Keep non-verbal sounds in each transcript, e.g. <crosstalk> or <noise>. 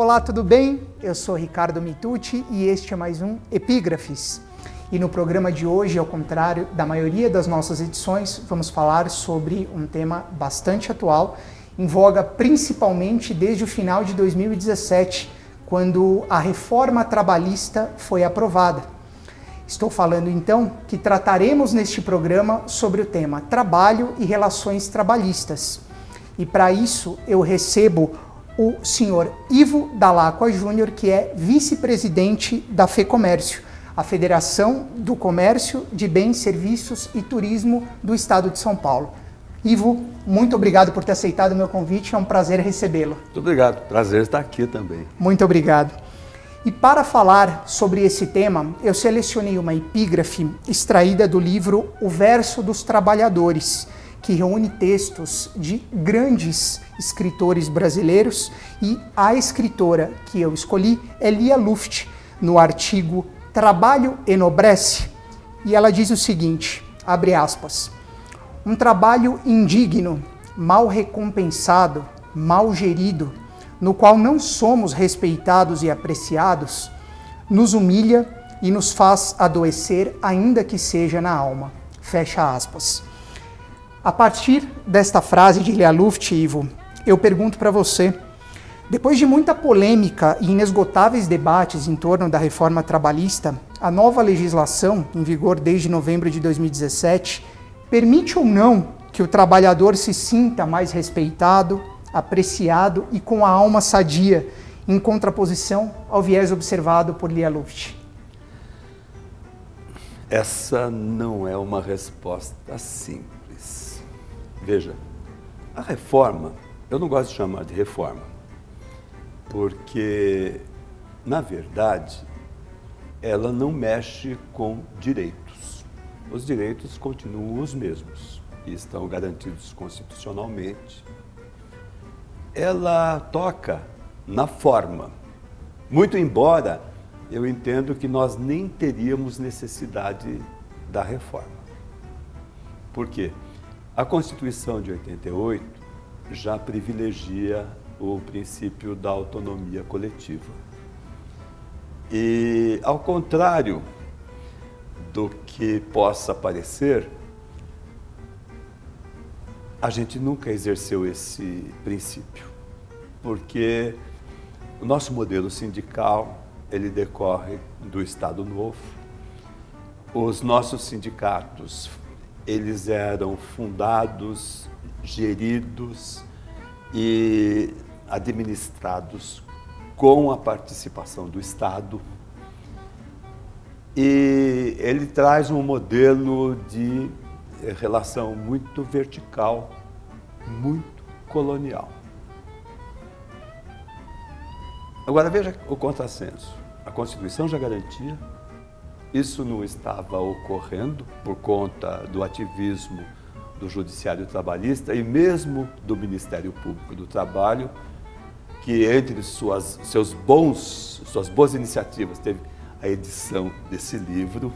Olá, tudo bem? Eu sou Ricardo Mitucci e este é mais um Epígrafes. E no programa de hoje, ao contrário da maioria das nossas edições, vamos falar sobre um tema bastante atual, em voga principalmente desde o final de 2017, quando a reforma trabalhista foi aprovada. Estou falando então que trataremos neste programa sobre o tema trabalho e relações trabalhistas. E para isso eu recebo o senhor Ivo Dalacqua Júnior, que é vice-presidente da FEComércio, a Federação do Comércio de Bens, Serviços e Turismo do Estado de São Paulo. Ivo, muito obrigado por ter aceitado o meu convite, é um prazer recebê-lo. Muito obrigado, prazer estar aqui também. Muito obrigado. E para falar sobre esse tema, eu selecionei uma epígrafe extraída do livro O Verso dos Trabalhadores, que reúne textos de grandes escritores brasileiros e a escritora que eu escolhi é Lia Luft, no artigo Trabalho enobrece, e ela diz o seguinte, abre aspas, um trabalho indigno, mal recompensado, mal gerido, no qual não somos respeitados e apreciados, nos humilha e nos faz adoecer, ainda que seja na alma. Fecha aspas. A partir desta frase de Lea Luft, Ivo, eu pergunto para você, depois de muita polêmica e inesgotáveis debates em torno da reforma trabalhista, a nova legislação, em vigor desde novembro de 2017, permite ou não que o trabalhador se sinta mais respeitado, apreciado e com a alma sadia, em contraposição ao viés observado por Lia Luft? Essa não é uma resposta simples. Veja, a reforma, eu não gosto de chamar de reforma, porque, na verdade, ela não mexe com direitos. Os direitos continuam os mesmos e estão garantidos constitucionalmente. Ela toca na forma, muito embora eu entendo que nós nem teríamos necessidade da reforma. Por quê? A Constituição de 88 já privilegia o princípio da autonomia coletiva. E, ao contrário do que possa parecer, a gente nunca exerceu esse princípio, porque o nosso modelo sindical ele decorre do Estado Novo. Os nossos sindicatos eles eram fundados, geridos e administrados com a participação do Estado. E ele traz um modelo de relação muito vertical, muito colonial. Agora veja o contrassenso. A Constituição já garantia isso não estava ocorrendo por conta do ativismo do Judiciário Trabalhista e mesmo do Ministério Público do Trabalho, que entre suas, seus bons, suas boas iniciativas teve a edição desse livro,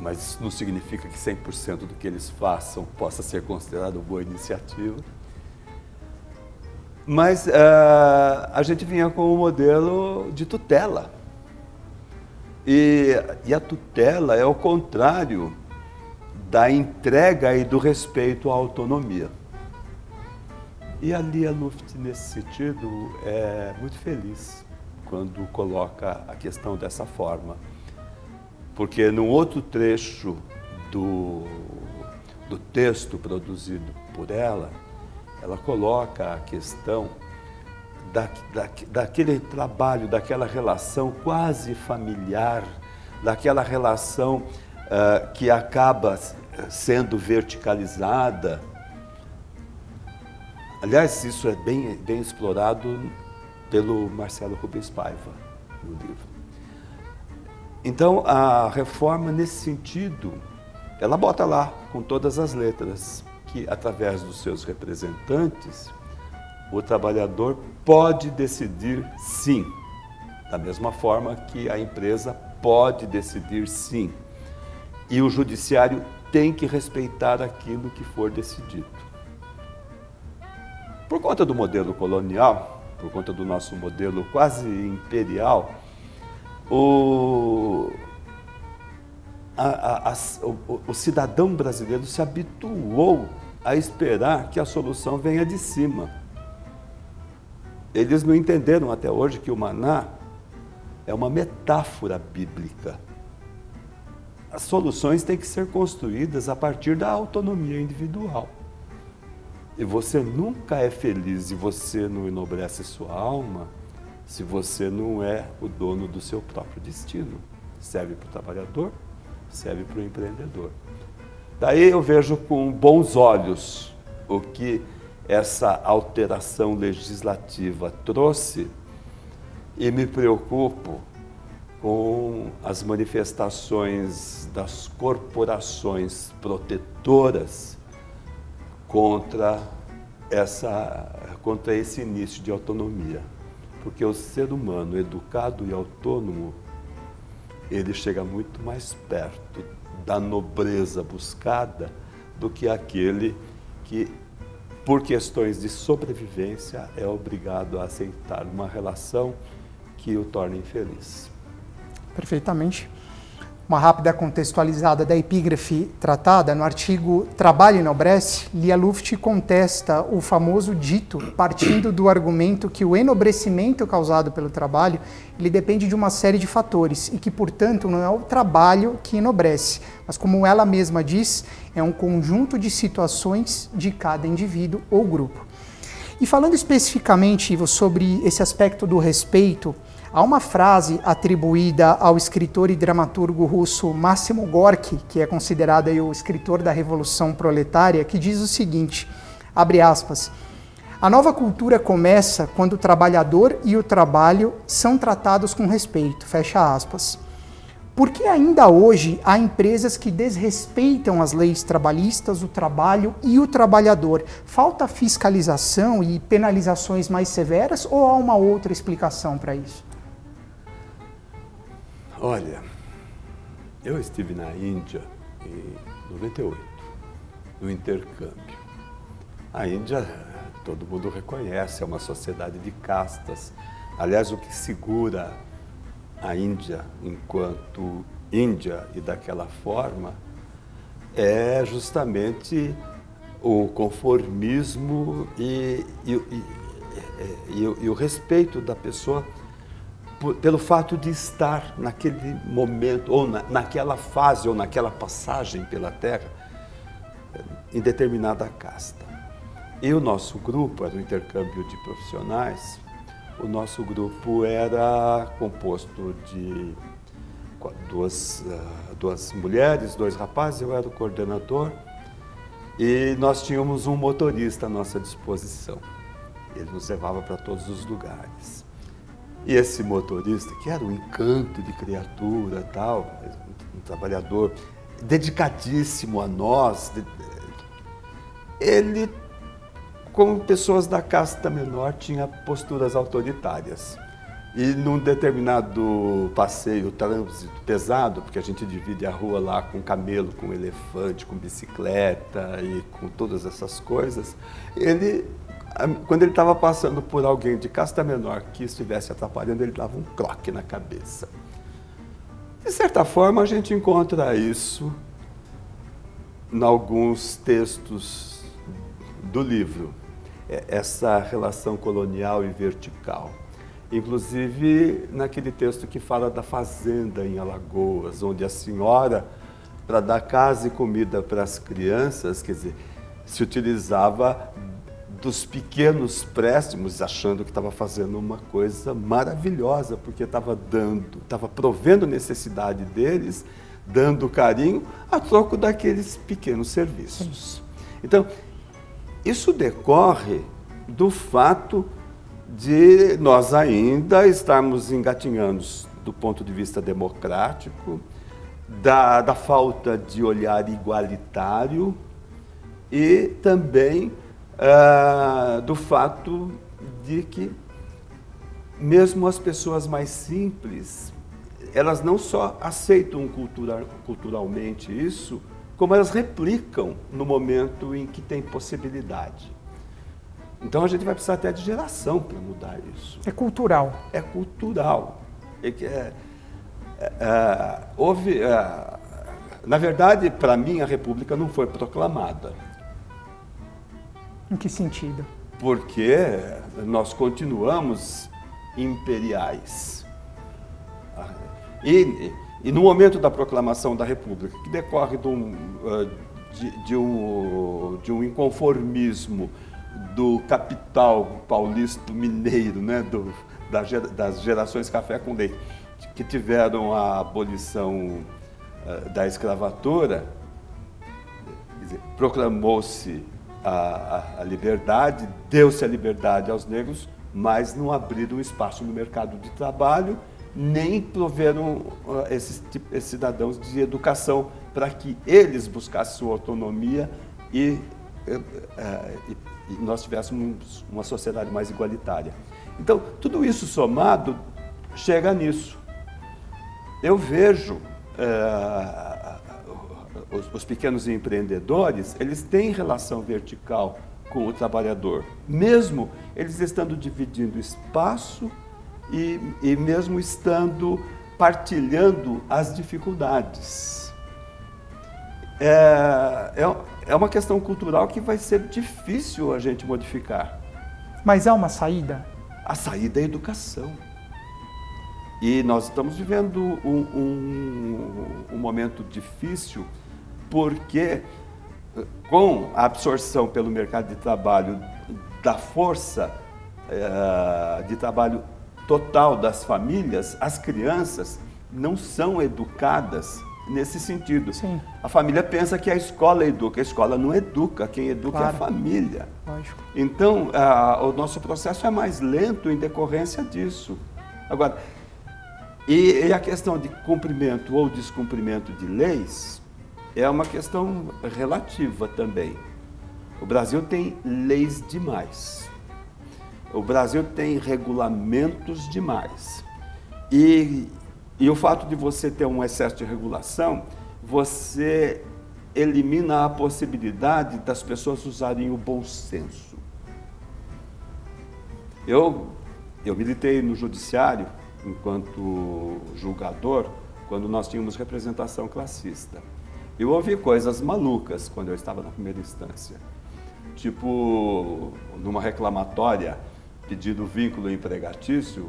mas isso não significa que 100% do que eles façam possa ser considerado boa iniciativa. Mas uh, a gente vinha com um modelo de tutela e, e a tutela é o contrário da entrega e do respeito à autonomia. E a Lia Luft, nesse sentido, é muito feliz quando coloca a questão dessa forma. Porque num outro trecho do, do texto produzido por ela, ela coloca a questão da, da, daquele trabalho, daquela relação quase familiar, daquela relação uh, que acaba sendo verticalizada. Aliás, isso é bem, bem explorado pelo Marcelo Rubens Paiva no livro. Então, a reforma, nesse sentido, ela bota lá, com todas as letras, que através dos seus representantes, o trabalhador pode decidir sim, da mesma forma que a empresa pode decidir sim. E o judiciário tem que respeitar aquilo que for decidido. Por conta do modelo colonial, por conta do nosso modelo quase imperial, o, a, a, a, o, o cidadão brasileiro se habituou a esperar que a solução venha de cima. Eles não entenderam até hoje que o maná é uma metáfora bíblica. As soluções têm que ser construídas a partir da autonomia individual. E você nunca é feliz e você não enobrece sua alma se você não é o dono do seu próprio destino. Serve para o trabalhador, serve para o empreendedor. Daí eu vejo com bons olhos o que essa alteração legislativa trouxe e me preocupo com as manifestações das corporações protetoras contra essa contra esse início de autonomia. Porque o ser humano educado e autônomo, ele chega muito mais perto da nobreza buscada do que aquele que por questões de sobrevivência é obrigado a aceitar uma relação que o torna infeliz. Perfeitamente. Uma rápida contextualizada da epígrafe tratada no artigo Trabalho enobrece, Lia Luft contesta o famoso dito partindo do argumento que o enobrecimento causado pelo trabalho ele depende de uma série de fatores e que, portanto, não é o trabalho que enobrece, mas como ela mesma diz, é um conjunto de situações de cada indivíduo ou grupo. E falando especificamente sobre esse aspecto do respeito, Há uma frase atribuída ao escritor e dramaturgo russo Máximo Gorky, que é considerado o escritor da Revolução Proletária, que diz o seguinte: abre aspas. A nova cultura começa quando o trabalhador e o trabalho são tratados com respeito. Fecha aspas. Por que ainda hoje há empresas que desrespeitam as leis trabalhistas, o trabalho e o trabalhador? Falta fiscalização e penalizações mais severas ou há uma outra explicação para isso? Olha, eu estive na Índia em 98, no intercâmbio. A Índia, todo mundo reconhece, é uma sociedade de castas. Aliás, o que segura a Índia enquanto Índia e daquela forma é justamente o conformismo e, e, e, e o respeito da pessoa pelo fato de estar naquele momento, ou na, naquela fase, ou naquela passagem pela Terra, em determinada casta. E o nosso grupo era um intercâmbio de profissionais. O nosso grupo era composto de duas, ah, duas mulheres, dois rapazes, eu era o coordenador. E nós tínhamos um motorista à nossa disposição. Ele nos levava para todos os lugares. E esse motorista, que era um encanto de criatura, tal, um trabalhador dedicadíssimo a nós, ele, como pessoas da casta menor, tinha posturas autoritárias. E num determinado passeio, trânsito pesado, porque a gente divide a rua lá com camelo, com elefante, com bicicleta e com todas essas coisas, ele quando ele estava passando por alguém de casta menor que estivesse atrapalhando, ele dava um cloque na cabeça. De certa forma, a gente encontra isso em alguns textos do livro, é, essa relação colonial e vertical. Inclusive naquele texto que fala da fazenda em Alagoas, onde a senhora, para dar casa e comida para as crianças, quer dizer, se utilizava dos pequenos préstimos, achando que estava fazendo uma coisa maravilhosa, porque estava dando, estava provendo necessidade deles, dando carinho a troco daqueles pequenos serviços. Então, isso decorre do fato de nós ainda estarmos engatinhando do ponto de vista democrático, da, da falta de olhar igualitário e também uh, do fato de que mesmo as pessoas mais simples, elas não só aceitam cultura, culturalmente isso, como elas replicam no momento em que tem possibilidade. Então a gente vai precisar até de geração para mudar isso. É cultural. É cultural. É, é, é, houve, é, na verdade, para mim, a República não foi proclamada. Em que sentido? Porque nós continuamos imperiais. E, e no momento da proclamação da República, que decorre de um, uh, de, de um, de um inconformismo do capital paulista mineiro, né, do, das gerações café com leite, que tiveram a abolição uh, da escravatura, proclamou-se a, a, liberdade, deu-se a liberdade aos negros, mas não abriram espaço no mercado de trabalho, nem proveram uh, esses, esses, cidadãos de educação para que eles buscassem sua autonomia e, uh, e, e, nós tivéssemos uma sociedade mais igualitária. Então, tudo isso somado chega nisso. Eu vejo uh, os, os pequenos empreendedores, eles têm relação vertical com o trabalhador, mesmo eles estando dividindo espaço e, e mesmo estando partilhando as dificuldades. É, é, é uma questão cultural que vai ser difícil a gente modificar. Mas há uma saída? A saída é a educação. E nós estamos vivendo um, um, um momento difícil porque com a absorção pelo mercado de trabalho da força é, de trabalho total das famílias, as crianças não são educadas nesse sentido. Sim. A família pensa que a escola educa, a escola não educa, quem educa claro. é a família. Lógico. Então, a, o nosso processo é mais lento em decorrência disso. Agora, e, e a questão de cumprimento ou descumprimento de leis, é uma questão relativa também. O Brasil tem leis demais. O Brasil tem regulamentos demais. E, e o fato de você ter um excesso de regulação, você elimina a possibilidade das pessoas usarem o bom senso. Eu, eu militei no judiciário enquanto julgador quando nós tínhamos representação classista. Eu ouvi coisas malucas quando eu estava na primeira instância. Tipo, numa reclamatória pedindo vínculo empregatício,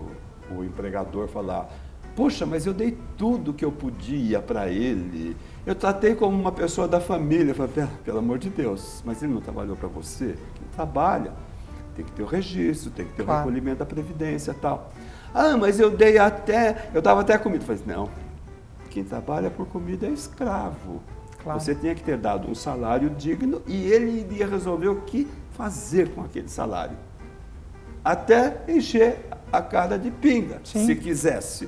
o empregador falar: Poxa, mas eu dei tudo que eu podia para ele. Eu tratei como uma pessoa da família. Eu falei, pelo amor de Deus, mas ele não trabalhou para você? Quem trabalha tem que ter o registro, tem que ter o claro. recolhimento da previdência e tal. Ah, mas eu dei até, eu dava até comida. Eu falei, não, quem trabalha por comida é escravo. Claro. Você tinha que ter dado um salário digno e ele iria resolver o que fazer com aquele salário. Até encher a cara de pinga, Sim. se quisesse.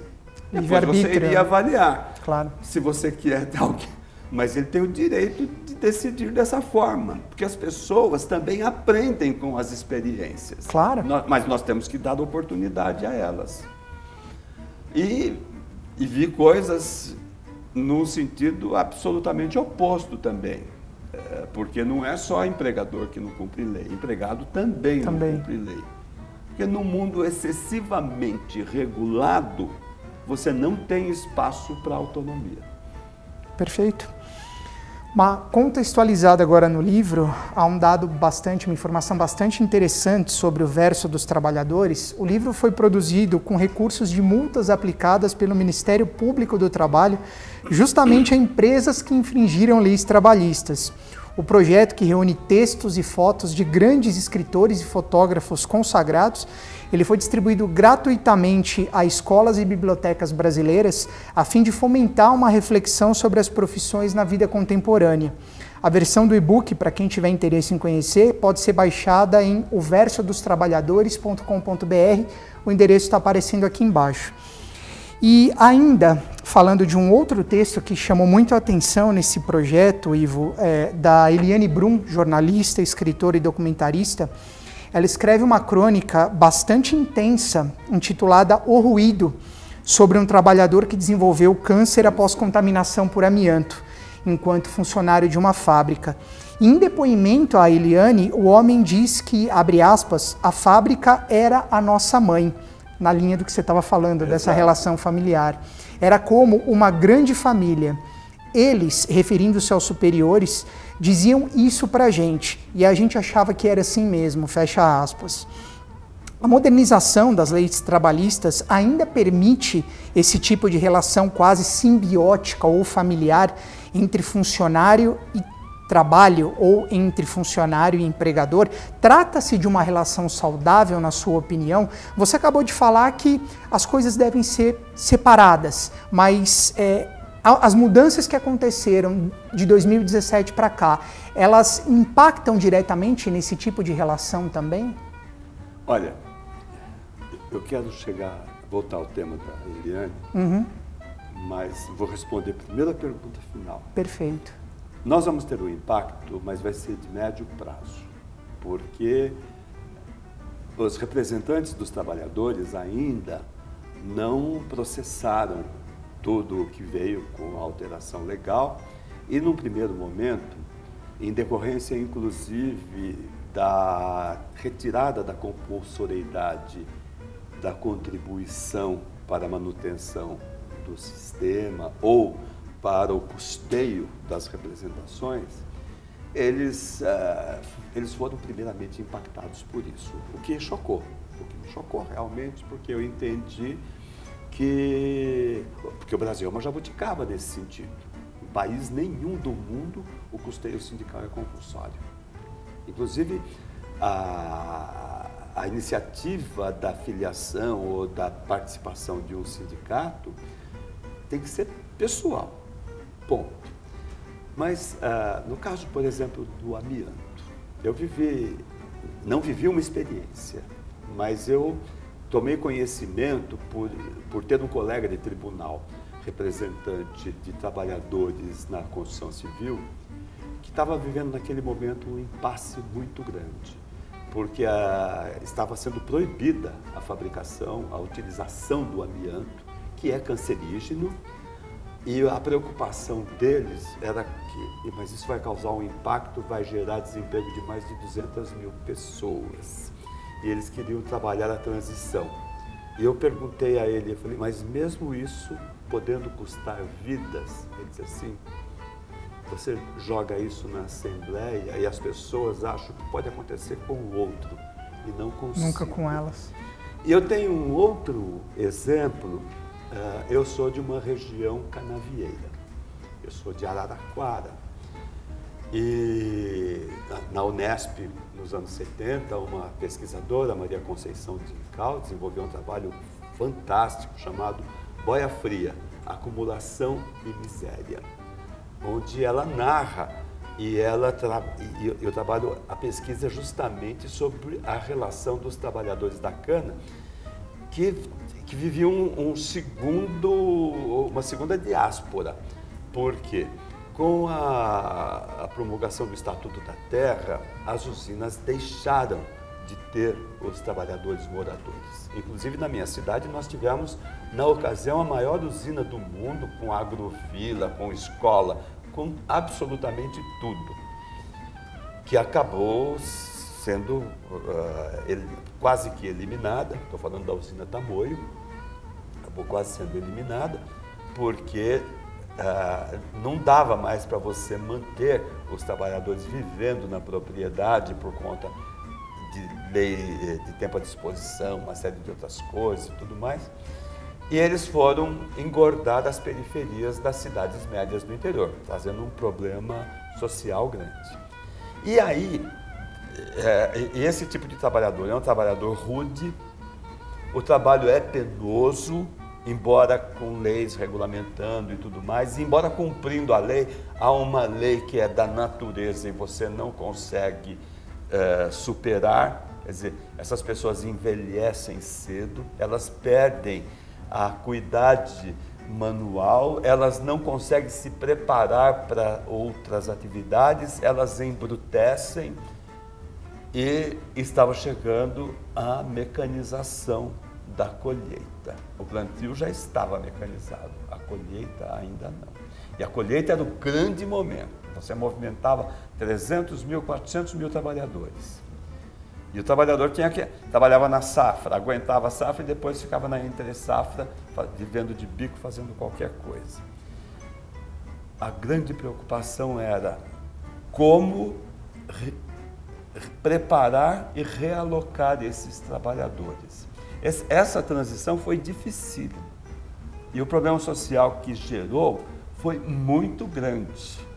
Depois você iria né? avaliar claro. se você quer ter alguém. Mas ele tem o direito de decidir dessa forma, porque as pessoas também aprendem com as experiências. Claro. mas nós temos que dar oportunidade a elas. E, e vi coisas num sentido absolutamente oposto também. É, porque não é só empregador que não cumpre lei, empregado também, também. não cumpre lei. Porque no mundo excessivamente regulado, você não tem espaço para autonomia. Perfeito. Uma contextualizada agora no livro, há um dado bastante, uma informação bastante interessante sobre o verso dos trabalhadores. O livro foi produzido com recursos de multas aplicadas pelo Ministério Público do Trabalho, justamente a empresas que infringiram leis trabalhistas. O projeto, que reúne textos e fotos de grandes escritores e fotógrafos consagrados, ele foi distribuído gratuitamente a escolas e bibliotecas brasileiras a fim de fomentar uma reflexão sobre as profissões na vida contemporânea. A versão do e-book, para quem tiver interesse em conhecer, pode ser baixada em oversodostrabalhadores.com.br. O endereço está aparecendo aqui embaixo. E ainda, falando de um outro texto que chamou muito a atenção nesse projeto, Ivo, é, da Eliane Brum, jornalista, escritora e documentarista, ela escreve uma crônica bastante intensa, intitulada O Ruído, sobre um trabalhador que desenvolveu câncer após contaminação por amianto. enquanto funcionário de uma fábrica. Em depoimento a Eliane, o homem diz que, abre aspas, a fábrica era a nossa mãe, na linha do que você estava falando, Exato. dessa relação familiar. Era como uma grande família. Eles, referindo-se aos superiores, diziam isso para a gente e a gente achava que era assim mesmo, fecha aspas. A modernização das leis trabalhistas ainda permite esse tipo de relação quase simbiótica ou familiar entre funcionário e trabalho ou entre funcionário e empregador? Trata-se de uma relação saudável, na sua opinião? Você acabou de falar que as coisas devem ser separadas, mas é, as mudanças que aconteceram de 2017 para cá, elas impactam diretamente nesse tipo de relação também? Olha, eu quero chegar, voltar ao tema da Eliane, uhum. mas vou responder primeiro a pergunta final. Perfeito. Nós vamos ter um impacto, mas vai ser de médio prazo, porque os representantes dos trabalhadores ainda não processaram tudo o que veio com a alteração legal e, num primeiro momento, em decorrência inclusive da retirada da compulsoriedade da contribuição para a manutenção do sistema ou para o custeio das representações, eles, uh, eles foram primeiramente impactados por isso, o que chocou, o que me chocou realmente, porque eu entendi que porque o Brasil é uma jabuticaba nesse sentido. Em país nenhum do mundo o custeio sindical é compulsório. Inclusive, a, a iniciativa da filiação ou da participação de um sindicato tem que ser pessoal. Ponto. Mas, ah, no caso, por exemplo, do amianto, eu vivi, não vivi uma experiência, mas eu Tomei conhecimento por, por ter um colega de tribunal, representante de trabalhadores na construção civil, que estava vivendo naquele momento um impasse muito grande, porque a, estava sendo proibida a fabricação, a utilização do amianto, que é cancerígeno, e a preocupação deles era que, mas isso vai causar um impacto, vai gerar desemprego de mais de 200 mil pessoas e eles queriam trabalhar a transição. E eu perguntei a ele, eu falei, mas mesmo isso podendo custar vidas, ele disse assim, você joga isso na Assembleia e as pessoas acham que pode acontecer com o outro e não com Nunca com elas. E eu tenho um outro exemplo, uh, eu sou de uma região canavieira, eu sou de Araraquara. E na Unesp, nos anos 70, uma pesquisadora, Maria Conceição de Cal, desenvolveu um trabalho fantástico chamado Boia Fria, Acumulação e Miséria, onde ela narra e ela tra... e eu trabalho a pesquisa justamente sobre a relação dos trabalhadores da cana que, que viviam um, um segundo, uma segunda diáspora. Por quê? Com a, a promulgação do Estatuto da Terra, as usinas deixaram de ter os trabalhadores moradores. Inclusive na minha cidade nós tivemos, na ocasião, a maior usina do mundo, com agrofila, com escola, com absolutamente tudo, que acabou sendo uh, quase que eliminada, estou falando da usina Tamoio, acabou quase sendo eliminada, porque ah, não dava mais para você manter os trabalhadores vivendo na propriedade por conta de lei de tempo à disposição, uma série de outras coisas e tudo mais. E eles foram engordar as periferias das cidades médias do interior, trazendo um problema social grande. E aí, é, esse tipo de trabalhador é um trabalhador rude, o trabalho é penoso, embora com leis regulamentando e tudo mais, embora cumprindo a lei, há uma lei que é da natureza e você não consegue é, superar. Quer dizer, essas pessoas envelhecem cedo, elas perdem a acuidade manual, elas não conseguem se preparar para outras atividades, elas embrutecem e estava chegando a mecanização da colheita. O plantio já estava mecanizado, a colheita ainda não. E a colheita era o grande momento. Você movimentava 300 mil, 400 mil trabalhadores. E o trabalhador tinha que trabalhava na safra, aguentava a safra e depois ficava na entre safra, vivendo de bico, fazendo qualquer coisa. A grande preocupação era como preparar e realocar esses trabalhadores. Essa transição foi difícil. E o problema social que gerou foi muito grande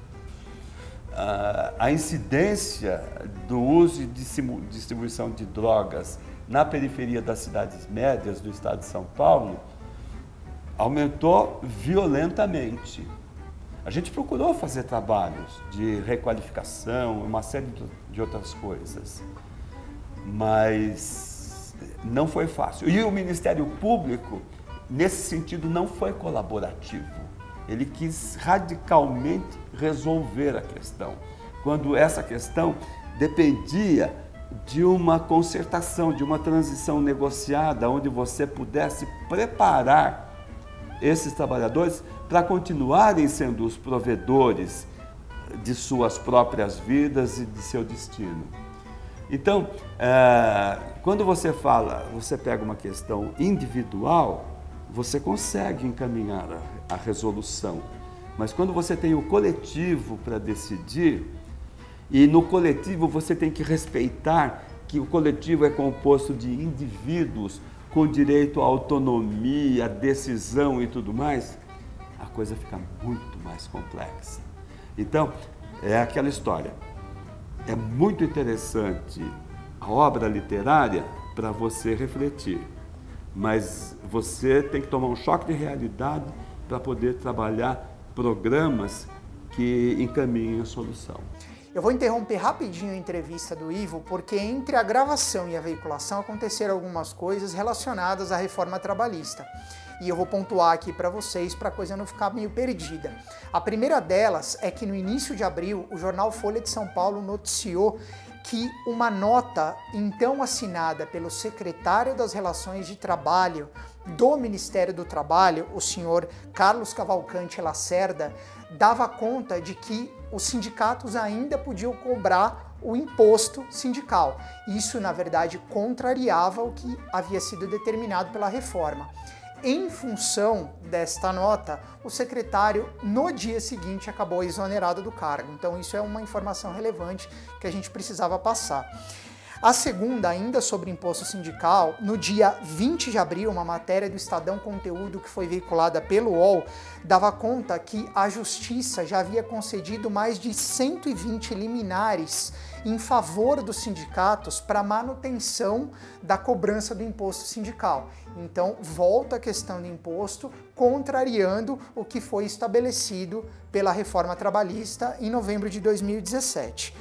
a incidência do uso e distribuição de drogas na periferia das cidades médias do estado de São Paulo aumentou violentamente. A gente procurou fazer trabalhos de requalificação, uma série de outras coisas, mas não foi fácil. E o Ministério Público, nesse sentido, não foi colaborativo. Ele quis radicalmente resolver a questão, quando essa questão dependia de uma concertação, de uma transição negociada, onde você pudesse preparar esses trabalhadores para continuarem sendo os provedores de suas próprias vidas e de seu destino. Então, é, quando você fala, você pega uma questão individual, você consegue encaminhar a, a resolução. Mas quando você tem o coletivo para decidir, e no coletivo você tem que respeitar que o coletivo é composto de indivíduos com direito à autonomia, à decisão e tudo mais, a coisa fica muito mais complexa. Então, é aquela história. É muito interessante a obra literária para você refletir mas você tem que tomar um choque de realidade para poder trabalhar programas que encaminhem a solução. Eu vou interromper rapidinho a entrevista do Ivo, porque entre a gravação e a veiculação aconteceram algumas coisas relacionadas à reforma trabalhista. E eu vou pontuar aqui para vocês para a coisa não ficar meio perdida. A primeira delas é que no início de abril, o jornal Folha de São Paulo noticiou que uma nota então assinada pelo secretário das Relações de Trabalho do Ministério do Trabalho, o senhor Carlos Cavalcante Lacerda, dava conta de que os sindicatos ainda podiam cobrar o imposto sindical. Isso, na verdade, contrariava o que havia sido determinado pela reforma. Em função desta nota, o secretário no dia seguinte acabou exonerado do cargo. Então, isso é uma informação relevante que a gente precisava passar. A segunda, ainda sobre imposto sindical, no dia 20 de abril, uma matéria do Estadão Conteúdo que foi veiculada pelo UOL dava conta que a Justiça já havia concedido mais de 120 liminares em favor dos sindicatos para manutenção da cobrança do imposto sindical. Então, volta a questão do imposto, contrariando o que foi estabelecido pela reforma trabalhista em novembro de 2017.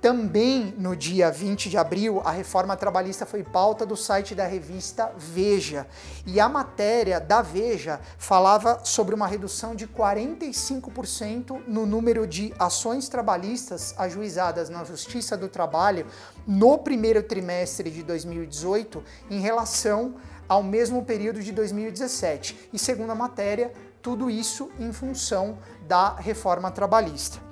Também no dia 20 de abril, a reforma trabalhista foi pauta do site da revista Veja. E a matéria da Veja falava sobre uma redução de 45% no número de ações trabalhistas ajuizadas na Justiça do Trabalho no primeiro trimestre de 2018 em relação ao mesmo período de 2017. E segundo a matéria, tudo isso em função da reforma trabalhista.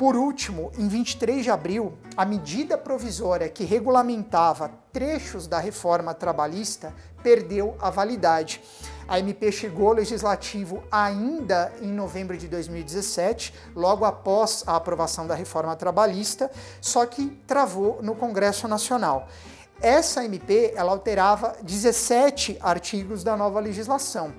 Por último, em 23 de abril, a medida provisória que regulamentava trechos da reforma trabalhista perdeu a validade. A MP chegou ao legislativo ainda em novembro de 2017, logo após a aprovação da reforma trabalhista, só que travou no Congresso Nacional. Essa MP ela alterava 17 artigos da nova legislação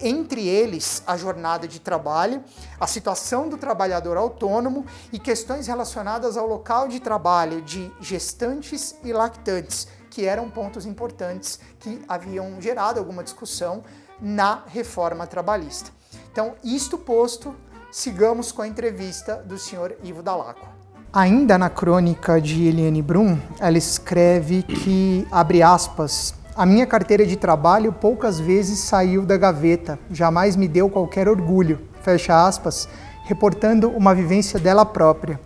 entre eles a jornada de trabalho, a situação do trabalhador autônomo e questões relacionadas ao local de trabalho de gestantes e lactantes, que eram pontos importantes que haviam gerado alguma discussão na reforma trabalhista. Então, isto posto, sigamos com a entrevista do senhor Ivo Dalacqua. Ainda na crônica de Eliane Brum, ela escreve que, abre aspas, a minha carteira de trabalho poucas vezes saiu da gaveta, jamais me deu qualquer orgulho, fecha aspas, reportando uma vivência dela própria.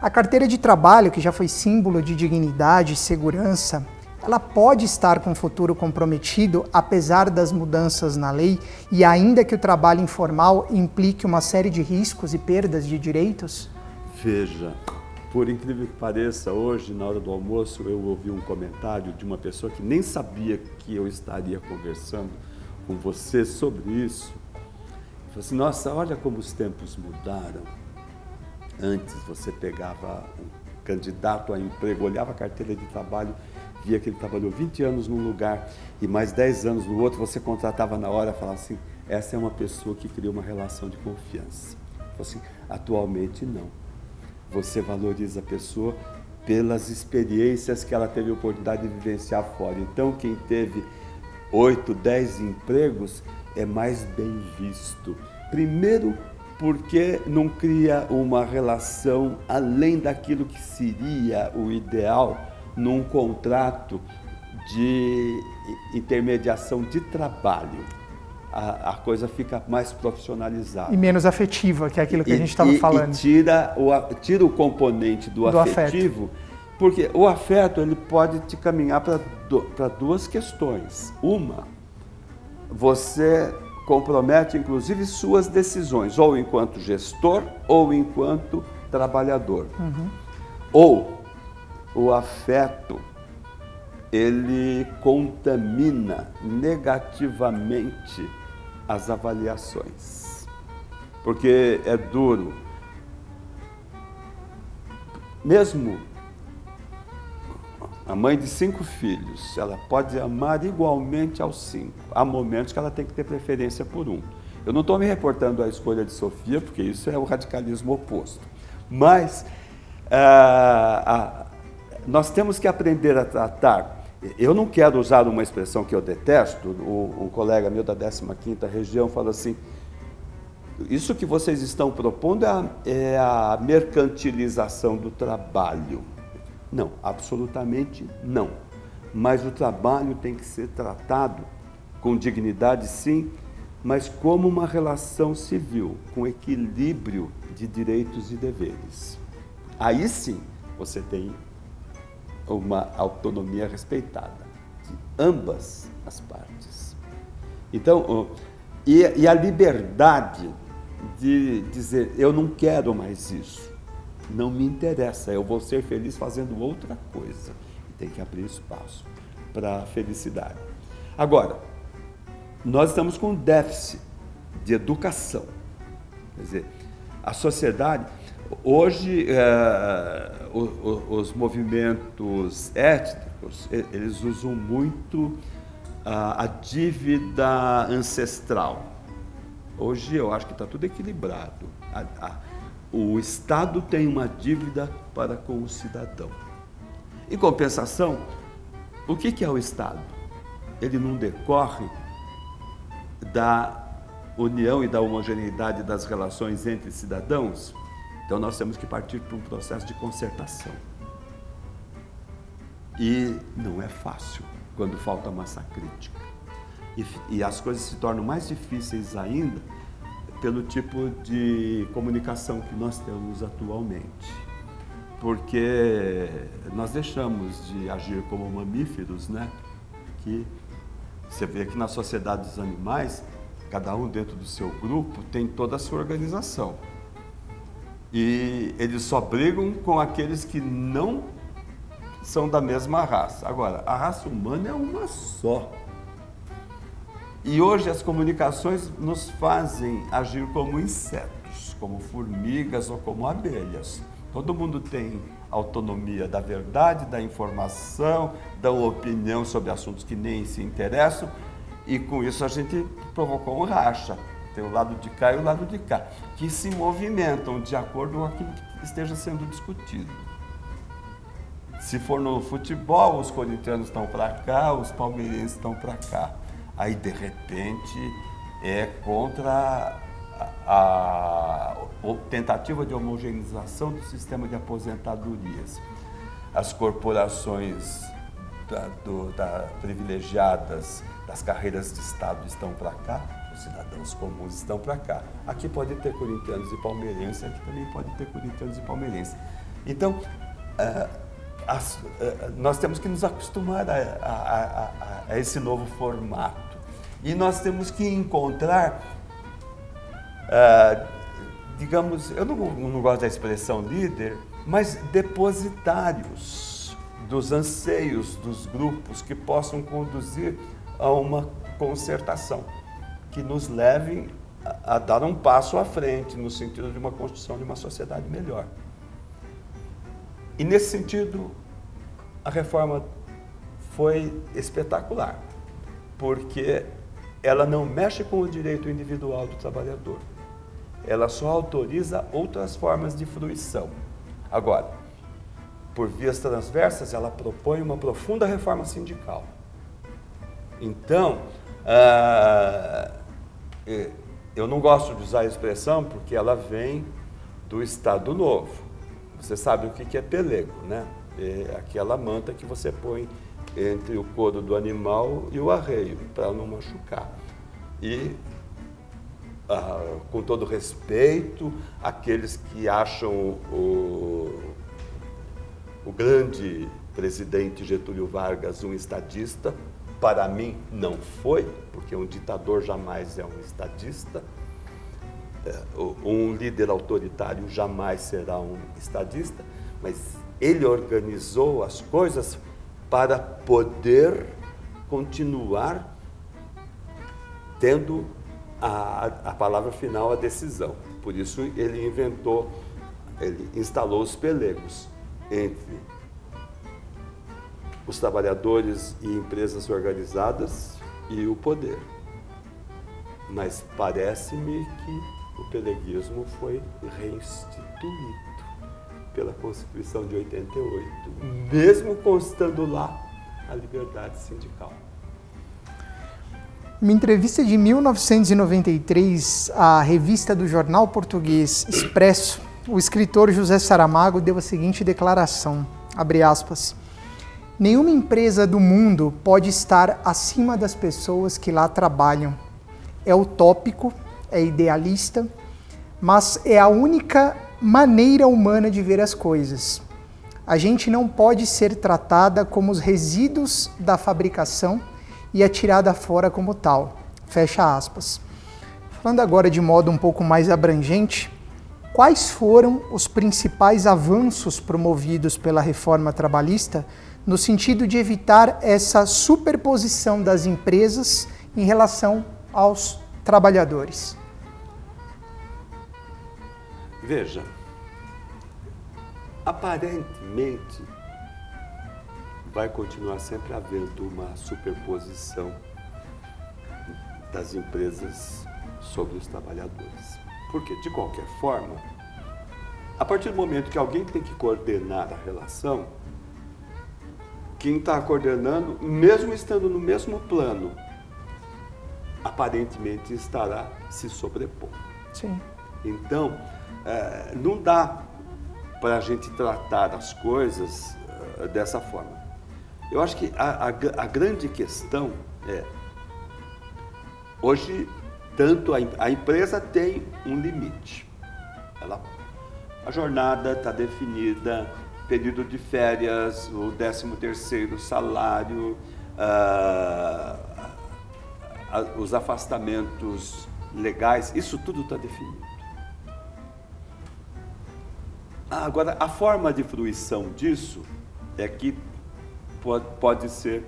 A carteira de trabalho, que já foi símbolo de dignidade e segurança, ela pode estar com o futuro comprometido apesar das mudanças na lei e ainda que o trabalho informal implique uma série de riscos e perdas de direitos? Veja, por incrível que pareça, hoje, na hora do almoço, eu ouvi um comentário de uma pessoa que nem sabia que eu estaria conversando com você sobre isso. Falei assim, nossa, olha como os tempos mudaram. Antes você pegava um candidato a emprego, olhava a carteira de trabalho, via que ele trabalhou 20 anos num lugar e mais 10 anos no outro, você contratava na hora falava assim, essa é uma pessoa que cria uma relação de confiança. Falei assim, atualmente não você valoriza a pessoa pelas experiências que ela teve a oportunidade de vivenciar fora. Então, quem teve 8, 10 empregos é mais bem visto. Primeiro, porque não cria uma relação além daquilo que seria o ideal num contrato de intermediação de trabalho a, a, coisa fica mais profissionalizada. E menos afetiva, que é aquilo que e, a gente estava falando. E tira o, tira o componente do, do afetivo, afeto. porque o afeto ele pode te caminhar para duas questões. Uma, você compromete inclusive suas decisões, ou enquanto gestor ou enquanto trabalhador. Uhum. Ou o afeto ele contamina negativamente as avaliações. Porque é duro. Mesmo a mãe de cinco filhos, ela pode amar igualmente aos cinco. Há momentos que ela tem que ter preferência por um. Eu não estou me reportando à escolha de Sofia, porque isso é o radicalismo oposto. Mas ah, ah, nós temos que aprender a tratar eu não quero usar uma expressão que eu detesto, um colega meu da 15ª região fala assim, isso que vocês estão propondo é a, é a mercantilização do trabalho. Não, absolutamente não. Mas o trabalho tem que ser tratado com dignidade, sim, mas como uma relação civil, com equilíbrio de direitos e deveres. Aí sim você tem uma autonomia respeitada de ambas as partes. Então, e, e a liberdade de dizer: eu não quero mais isso, não me interessa, eu vou ser feliz fazendo outra coisa. Tem que abrir espaço para a felicidade. Agora, nós estamos com um déficit de educação. Quer dizer, a sociedade Hoje, é, os movimentos étnicos, eles usam muito a, a dívida ancestral. Hoje eu acho que está tudo equilibrado. A, a, o Estado tem uma dívida para com o cidadão. Em compensação, o que, que é o Estado? Ele não decorre da união e da homogeneidade das relações entre cidadãos, então nós temos que partir para um processo de concertação. E não é fácil quando falta massa crítica. E, e as coisas se tornam mais difíceis ainda pelo tipo de comunicação que nós temos atualmente. Porque nós deixamos de agir como mamíferos, né? Que você vê que na sociedade dos animais, cada um dentro do seu grupo tem toda a sua organização. E eles só brigam com aqueles que não são da mesma raça. Agora, a raça humana é uma só. E hoje as comunicações nos fazem agir como insetos, como formigas ou como abelhas. Todo mundo tem autonomia da verdade, da informação, da opinião sobre assuntos que nem se interessam, e com isso a gente provocou um racha. Tem o lado de cá e o lado de cá, que se movimentam de acordo com aquilo que esteja sendo discutido. Se for no futebol, os corintianos estão para cá, os palmeirenses estão para cá. Aí, de repente, é contra a, tentativa de homogeneização do sistema de aposentadorias. As corporações da, do, da, privilegiadas das carreiras de Estado estão para cá, os cidadãos comuns estão para cá. Aqui pode ter corintianos e palmeirenses, aqui também pode ter corintianos e palmeirenses. Então, uh, as, eh, nós temos que nos acostumar a, a, a, a, esse novo formato. E nós temos que encontrar, uh, digamos, eu não, não gosto da expressão líder, mas depositários dos anseios dos grupos que possam conduzir a uma concertação, que nos levem a, a dar um passo à frente no sentido de uma construção de uma sociedade melhor. E nesse sentido, a reforma foi espetacular, porque ela não mexe com o direito individual do trabalhador. Ela só autoriza outras formas de fruição. Agora, por vias transversas, ela propõe uma profunda reforma sindical. Então, ah, eu não gosto de usar a expressão porque ela vem do Estado Novo. Você sabe o que é pelego, né? É aquela manta que você põe entre o couro do animal e o arreio, para não machucar. E, ah, com todo respeito, aqueles que acham o, o grande presidente Getúlio Vargas um estadista, para mim não foi, porque um ditador jamais é um estadista é, um líder autoritário jamais será um estadista, mas ele organizou as coisas para poder continuar tendo a, a palavra final, a decisão. Por isso ele inventou, ele instalou os pelegos entre os trabalhadores e empresas organizadas e o poder. Mas parece-me que o peleguismo foi reinstituído pela Constituição de 88, mesmo constando lá a liberdade sindical. Uma entrevista de 1993 à revista do jornal português Expresso, o escritor José Saramago deu a seguinte declaração, abre aspas, Nenhuma empresa do mundo pode estar acima das pessoas que lá trabalham. É utópico é idealista, mas é a única maneira humana de ver as coisas. A gente não pode ser tratada como os resíduos da fabricação e atirada fora como tal. Fecha aspas. Falando agora de modo um pouco mais abrangente, quais foram os principais avanços promovidos pela reforma trabalhista no sentido de evitar essa superposição das empresas em relação aos trabalhadores? Veja, aparentemente vai continuar sempre havendo uma superposição das empresas sobre os trabalhadores. Porque, de qualquer forma, a partir do momento que alguém tem que coordenar a relação, quem está coordenando, mesmo estando no mesmo plano, aparentemente estará se sobrepondo. Sim. Então, é, não dá para a gente tratar as coisas é, dessa forma. Eu acho que a, a, a, grande questão é, hoje, tanto a, a empresa tem um limite. Ela, a jornada está definida, período de férias, o 13 terceiro salário, ah, os afastamentos legais, isso tudo está definido. Agora, a forma de fruição disso é que pode, pode ser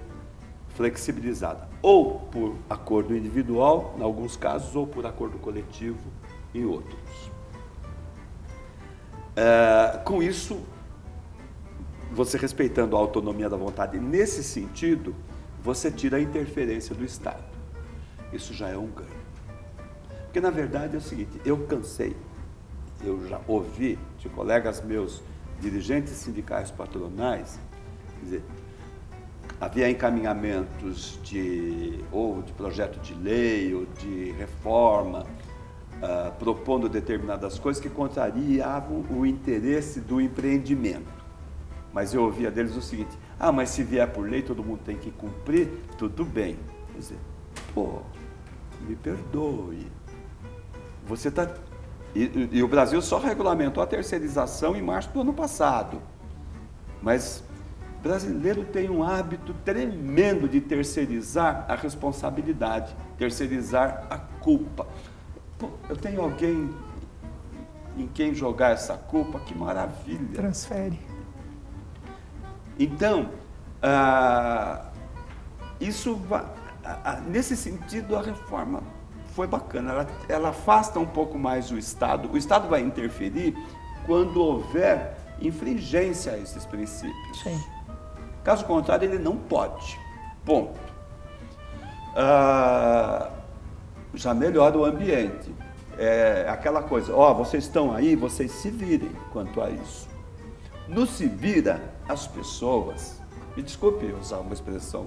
flexibilizada, ou por acordo individual, em alguns casos, ou por acordo coletivo, em outros. É, com isso, você respeitando a autonomia da vontade nesse sentido, você tira a interferência do Estado. Isso já é um ganho. Porque na verdade é o seguinte, eu cansei eu já ouvi de colegas meus, dirigentes sindicais patronais, dizer, havia encaminhamentos de ou de projeto de lei ou de reforma uh, propondo determinadas coisas que contrariavam o interesse do empreendimento. Mas eu ouvia deles o seguinte: ah, mas se vier por lei todo mundo tem que cumprir, tudo bem. Quer dizer, pô, me perdoe. Você está e, e, o Brasil só regulamentou a terceirização em março do ano passado. Mas brasileiro tem um hábito tremendo de terceirizar a responsabilidade, terceirizar a culpa. Pô, eu tenho alguém em quem jogar essa culpa, que maravilha. Transfere. Então, ah, isso ah, nesse sentido a reforma foi bacana. Ela, ela afasta um pouco mais o Estado. O Estado vai interferir quando houver infringência a esses princípios. Sim. Caso contrário, ele não pode. Ponto. Ah, já melhora o ambiente. É aquela coisa, ó, vocês estão aí, vocês se virem quanto a isso. No se vira, as pessoas, me desculpe usar uma expressão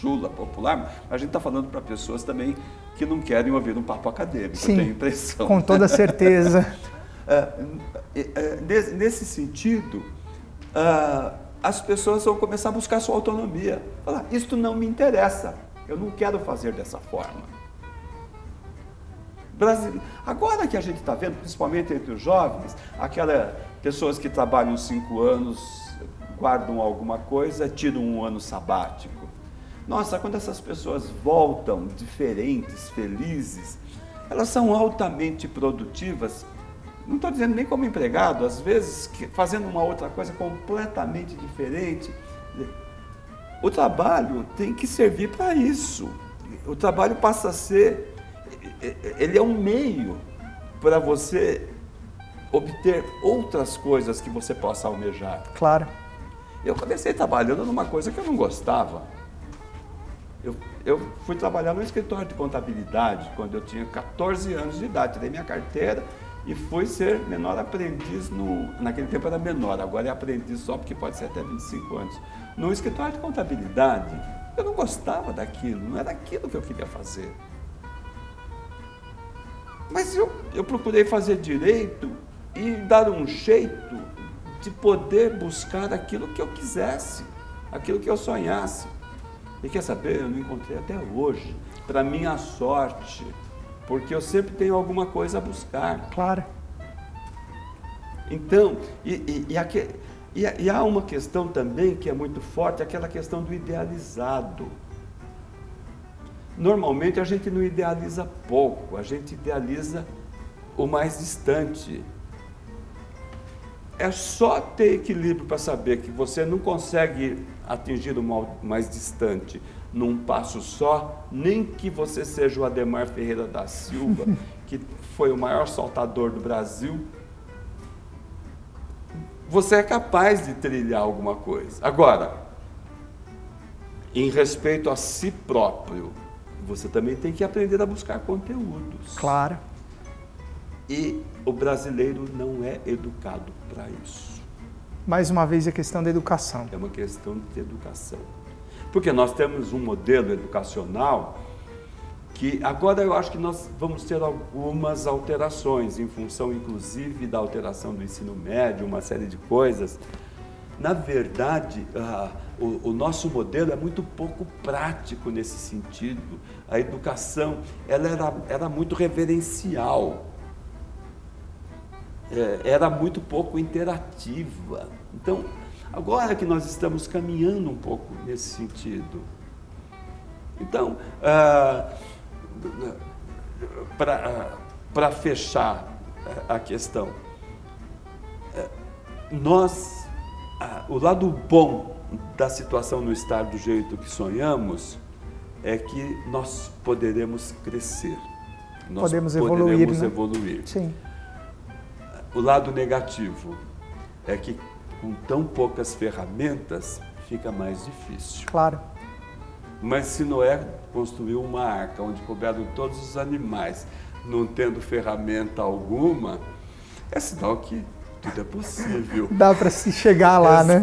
chula, popular, mas a gente está falando para pessoas também que não querem ouvir um papo acadêmico, Sim, tenho impressão. Com toda certeza. <laughs> é, é, nesse sentido, ah, as pessoas vão começar a buscar sua autonomia. Falar, isto não me interessa, eu não quero fazer dessa forma. Brasil... Agora que a gente está vendo, principalmente entre os jovens, aquelas pessoas que trabalham cinco anos, guardam alguma coisa, tiram um ano sabático. Nossa, quando essas pessoas voltam diferentes, felizes, elas são altamente produtivas. Não estou dizendo nem como empregado, às vezes fazendo uma outra coisa completamente diferente. O trabalho tem que servir para isso. O trabalho passa a ser ele é um meio para você obter outras coisas que você possa almejar. Claro. Eu comecei trabalhando numa coisa que eu não gostava. Eu, eu fui trabalhar no escritório de contabilidade quando eu tinha 14 anos de idade. Tirei minha carteira e fui ser menor aprendiz no. Naquele tempo era menor, agora é aprendiz só porque pode ser até 25 anos. No escritório de contabilidade, eu não gostava daquilo, não era aquilo que eu queria fazer. Mas eu, eu procurei fazer direito e dar um jeito de poder buscar aquilo que eu quisesse, aquilo que eu sonhasse. E quer saber, eu não encontrei até hoje, para minha sorte, porque eu sempre tenho alguma coisa a buscar. Claro. Então, e, e, e, aqui, e, e há uma questão também que é muito forte, aquela questão do idealizado. Normalmente a gente não idealiza pouco, a gente idealiza o mais distante. É só ter equilíbrio para saber que você não consegue atingir o mais distante num passo só, nem que você seja o Ademar Ferreira da Silva, <laughs> que foi o maior saltador do Brasil. Você é capaz de trilhar alguma coisa. Agora, em respeito a si próprio, você também tem que aprender a buscar conteúdos. Claro. E o brasileiro não é educado para isso. Mais uma vez a questão da educação. É uma questão de educação. Porque nós temos um modelo educacional que agora eu acho que nós vamos ter algumas alterações, em função inclusive da alteração do ensino médio, uma série de coisas. Na verdade, ah, o, o, nosso modelo é muito pouco prático nesse sentido. A educação ela era, era muito reverencial, é, era muito pouco interativa. Então, agora que nós estamos caminhando um pouco nesse sentido. Então, ah, para fechar a questão, é, nós, ah, o lado bom da situação no estar do jeito que sonhamos é que nós poderemos crescer. Nós podemos evoluir, né? evoluir. Sim. O lado negativo é que com tão poucas ferramentas fica mais difícil. Claro. Mas se Noé construiu uma arca onde couberam todos os animais, não tendo ferramenta alguma, é sinal que tudo é possível. <laughs> Dá para se chegar lá, né?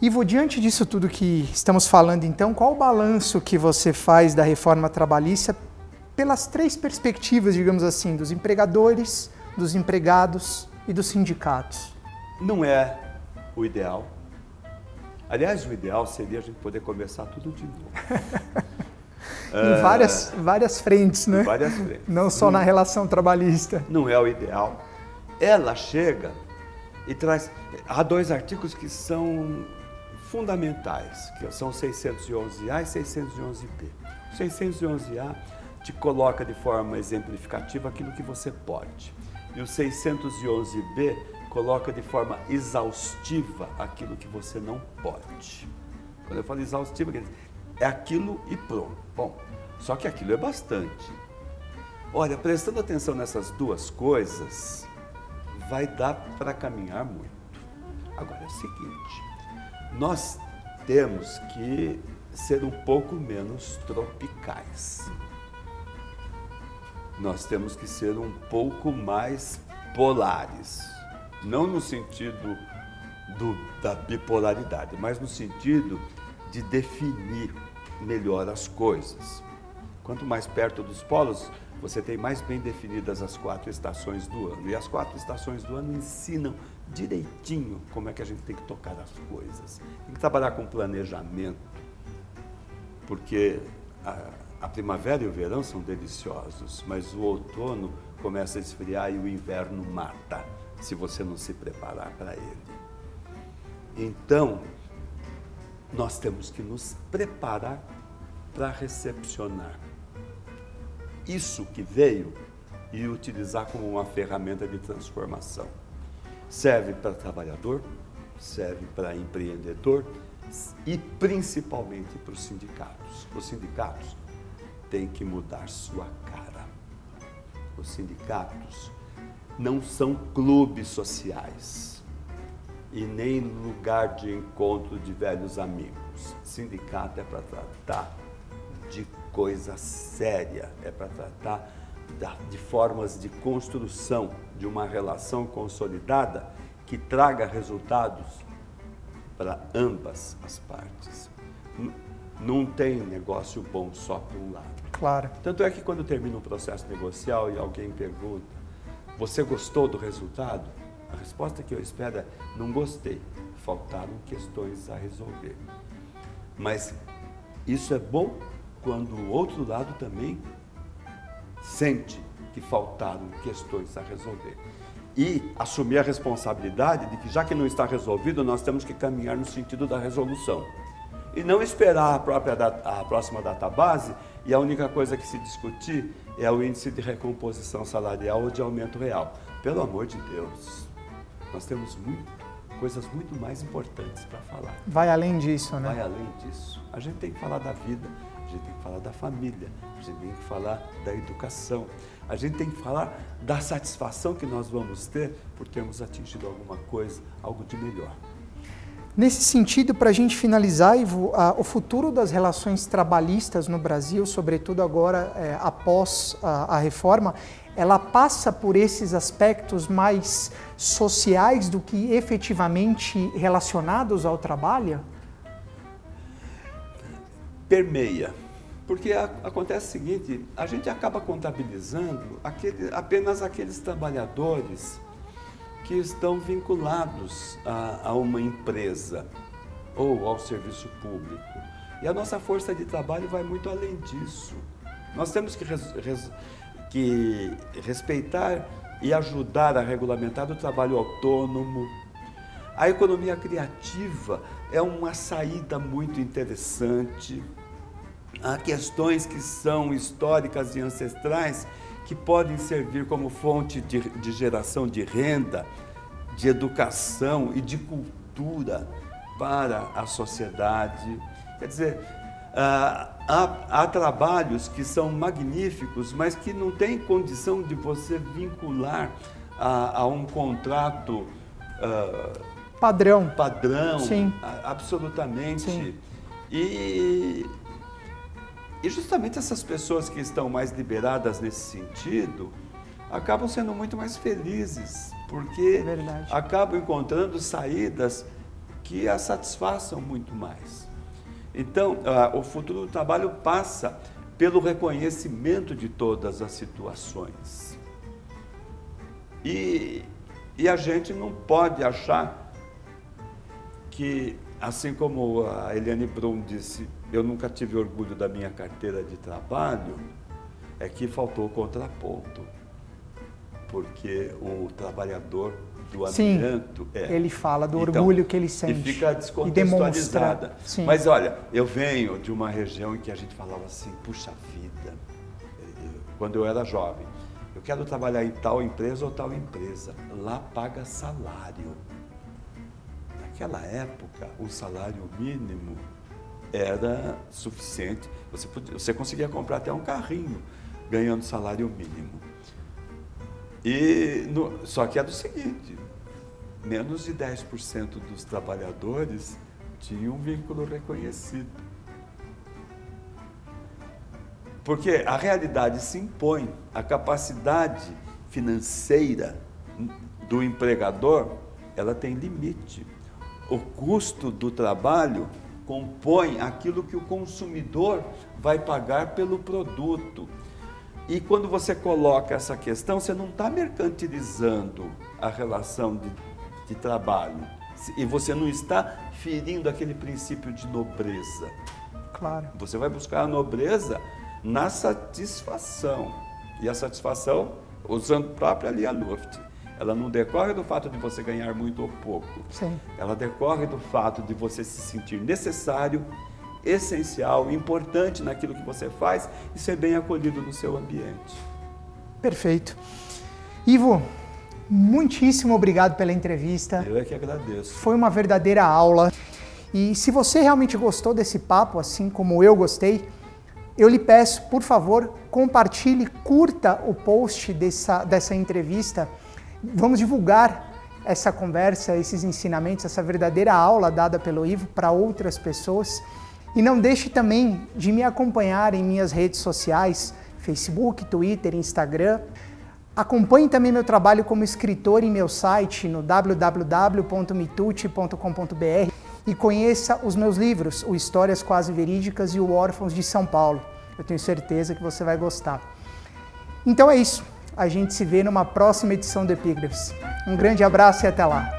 Ivo, diante disso tudo que estamos falando, então, qual o balanço que você faz da reforma trabalhista pelas três perspectivas, digamos assim, dos empregadores, dos empregados e dos sindicatos? Não é o ideal. Aliás, o ideal seria a gente poder começar tudo de novo. <laughs> em é... várias, várias frentes, né? Em várias frentes. Não só não, na relação trabalhista. Não é o ideal. Ela chega e traz. Há dois artigos que são fundamentais, que são 611A e 611B. 611A te coloca de forma exemplificativa aquilo que você pode. E o 611B coloca de forma exaustiva aquilo que você não pode. Quando eu falo exaustiva, é aquilo e pronto. Bom, só que aquilo é bastante. Olha, prestando atenção nessas duas coisas, vai dar para caminhar muito. Agora é o seguinte, nós temos que ser um pouco menos tropicais. Nós temos que ser um pouco mais polares. Não no sentido do, da bipolaridade, mas no sentido de definir melhor as coisas. Quanto mais perto dos polos, você tem mais bem definidas as quatro estações do ano. E as quatro estações do ano ensinam direitinho como é que a gente tem que tocar as coisas. Tem que trabalhar com planejamento, porque a, a primavera e o verão são deliciosos, mas o outono começa a esfriar e o inverno mata, se você não se preparar para ele. Então, nós temos que nos preparar para recepcionar isso que veio e utilizar como uma ferramenta de transformação. Serve para trabalhador, serve para empreendedor e principalmente para os sindicatos. Os sindicatos têm que mudar sua cara. Os sindicatos não são clubes sociais e nem lugar de encontro de velhos amigos. Sindicato é para tratar de coisa séria, é para tratar de formas de construção de uma relação consolidada que traga resultados para ambas as partes. Não tem negócio bom só para um lado. Claro. Tanto é que quando termina um processo negocial e alguém pergunta: Você gostou do resultado? A resposta que eu espero é: Não gostei. Faltaram questões a resolver. Mas isso é bom quando o outro lado também sente que faltaram questões a resolver. E assumir a responsabilidade de que, já que não está resolvido, nós temos que caminhar no sentido da resolução. E não esperar a, própria data, a próxima data base e a única coisa que se discutir é o índice de recomposição salarial ou de aumento real. Pelo amor de Deus, nós temos muito, coisas muito mais importantes para falar. Vai além disso, né? Vai além disso. A gente tem que falar da vida, a gente tem que falar da família, a gente tem que falar da educação, a gente tem que falar da satisfação que nós vamos ter por termos atingido alguma coisa, algo de melhor. Nesse sentido, para a gente finalizar, Ivo, a, o futuro das relações trabalhistas no Brasil, sobretudo agora é, após a, a reforma, ela passa por esses aspectos mais sociais do que efetivamente relacionados ao trabalho? permeia. Porque a, acontece o seguinte, a gente acaba contabilizando aquele, apenas aqueles trabalhadores que estão vinculados a, a uma empresa ou ao serviço público. E a nossa força de trabalho vai muito além disso. Nós temos que, res, res, que respeitar e ajudar a regulamentar o trabalho autônomo. A economia criativa é uma saída muito interessante há questões que são históricas e ancestrais que podem servir como fonte de, de geração de renda, de educação e de cultura para a sociedade. Quer dizer, há, há, trabalhos que são magníficos, mas que não têm condição de você vincular a, a um contrato uh, padrão. Padrão, Sim. absolutamente. Sim. E e justamente essas pessoas que estão mais liberadas nesse sentido acabam sendo muito mais felizes, porque é acabam encontrando saídas que as satisfaçam muito mais. Então, o futuro do trabalho passa pelo reconhecimento de todas as situações. E, e a gente não pode achar que, assim como a Eliane Brum disse, eu nunca tive orgulho da minha carteira de trabalho, é que faltou o contraponto. Porque o trabalhador do amianto. é. ele fala do Então, orgulho que ele sente. E fica descontextualizada. sim. Mas olha, eu venho de uma região em que a gente falava assim, puxa vida, eh, quando eu era jovem, eu quero trabalhar em tal empresa ou tal empresa. Lá paga salário. Naquela época, o salário mínimo era suficiente. Você, podia, você conseguia comprar até um carrinho ganhando salário mínimo. E no, só que era o seguinte, menos de 10% dos trabalhadores tinham um vínculo reconhecido. Porque a realidade se impõe, a capacidade financeira do empregador, ela tem limite. O custo do trabalho compõe aquilo que o consumidor vai pagar pelo produto. E quando você coloca essa questão, você não está mercantilizando a relação de, de trabalho. E você não está ferindo aquele princípio de nobreza. Claro. Você vai buscar a nobreza na satisfação. E a satisfação, usando a própria Lia Luft, ela não decorre do fato de você ganhar muito ou pouco. Sim. Ela decorre do fato de você se sentir necessário, essencial, importante naquilo que você faz e ser bem acolhido no seu ambiente. Perfeito. Ivo, muitíssimo obrigado pela entrevista. Eu é que agradeço. Foi uma verdadeira aula. E se você realmente gostou desse papo, assim como eu gostei, eu lhe peço, por favor, compartilhe, curta o post dessa, dessa entrevista. Vamos divulgar essa conversa, esses ensinamentos, essa verdadeira aula dada pelo Ivo para outras pessoas. E não deixe também de me acompanhar em minhas redes sociais, Facebook, Twitter, Instagram. Acompanhe também meu trabalho como escritor em meu site no www.mitute.com.br e conheça os meus livros, o Histórias Quase Verídicas e o Órfãos de São Paulo. Eu tenho certeza que você vai gostar. Então é isso. A gente se vê numa próxima edição do Epígrafes. Um grande abraço e até lá.